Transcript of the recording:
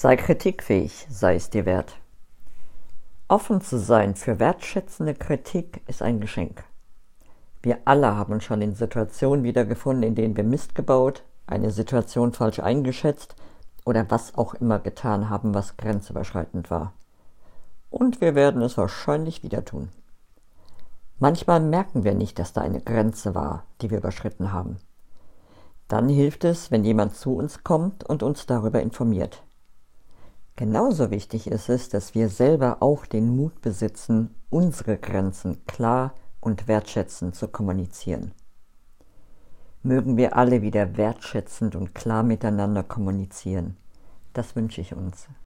Sei kritikfähig, sei es dir wert. Offen zu sein für wertschätzende Kritik ist ein Geschenk. Wir alle haben schon in Situationen wiedergefunden, in denen wir Mist gebaut, eine Situation falsch eingeschätzt oder was auch immer getan haben, was grenzüberschreitend war. Und wir werden es wahrscheinlich wieder tun. Manchmal merken wir nicht, dass da eine Grenze war, die wir überschritten haben. Dann hilft es, wenn jemand zu uns kommt und uns darüber informiert. Genauso wichtig ist es, dass wir selber auch den Mut besitzen, unsere Grenzen klar und wertschätzend zu kommunizieren. Mögen wir alle wieder wertschätzend und klar miteinander kommunizieren. Das wünsche ich uns.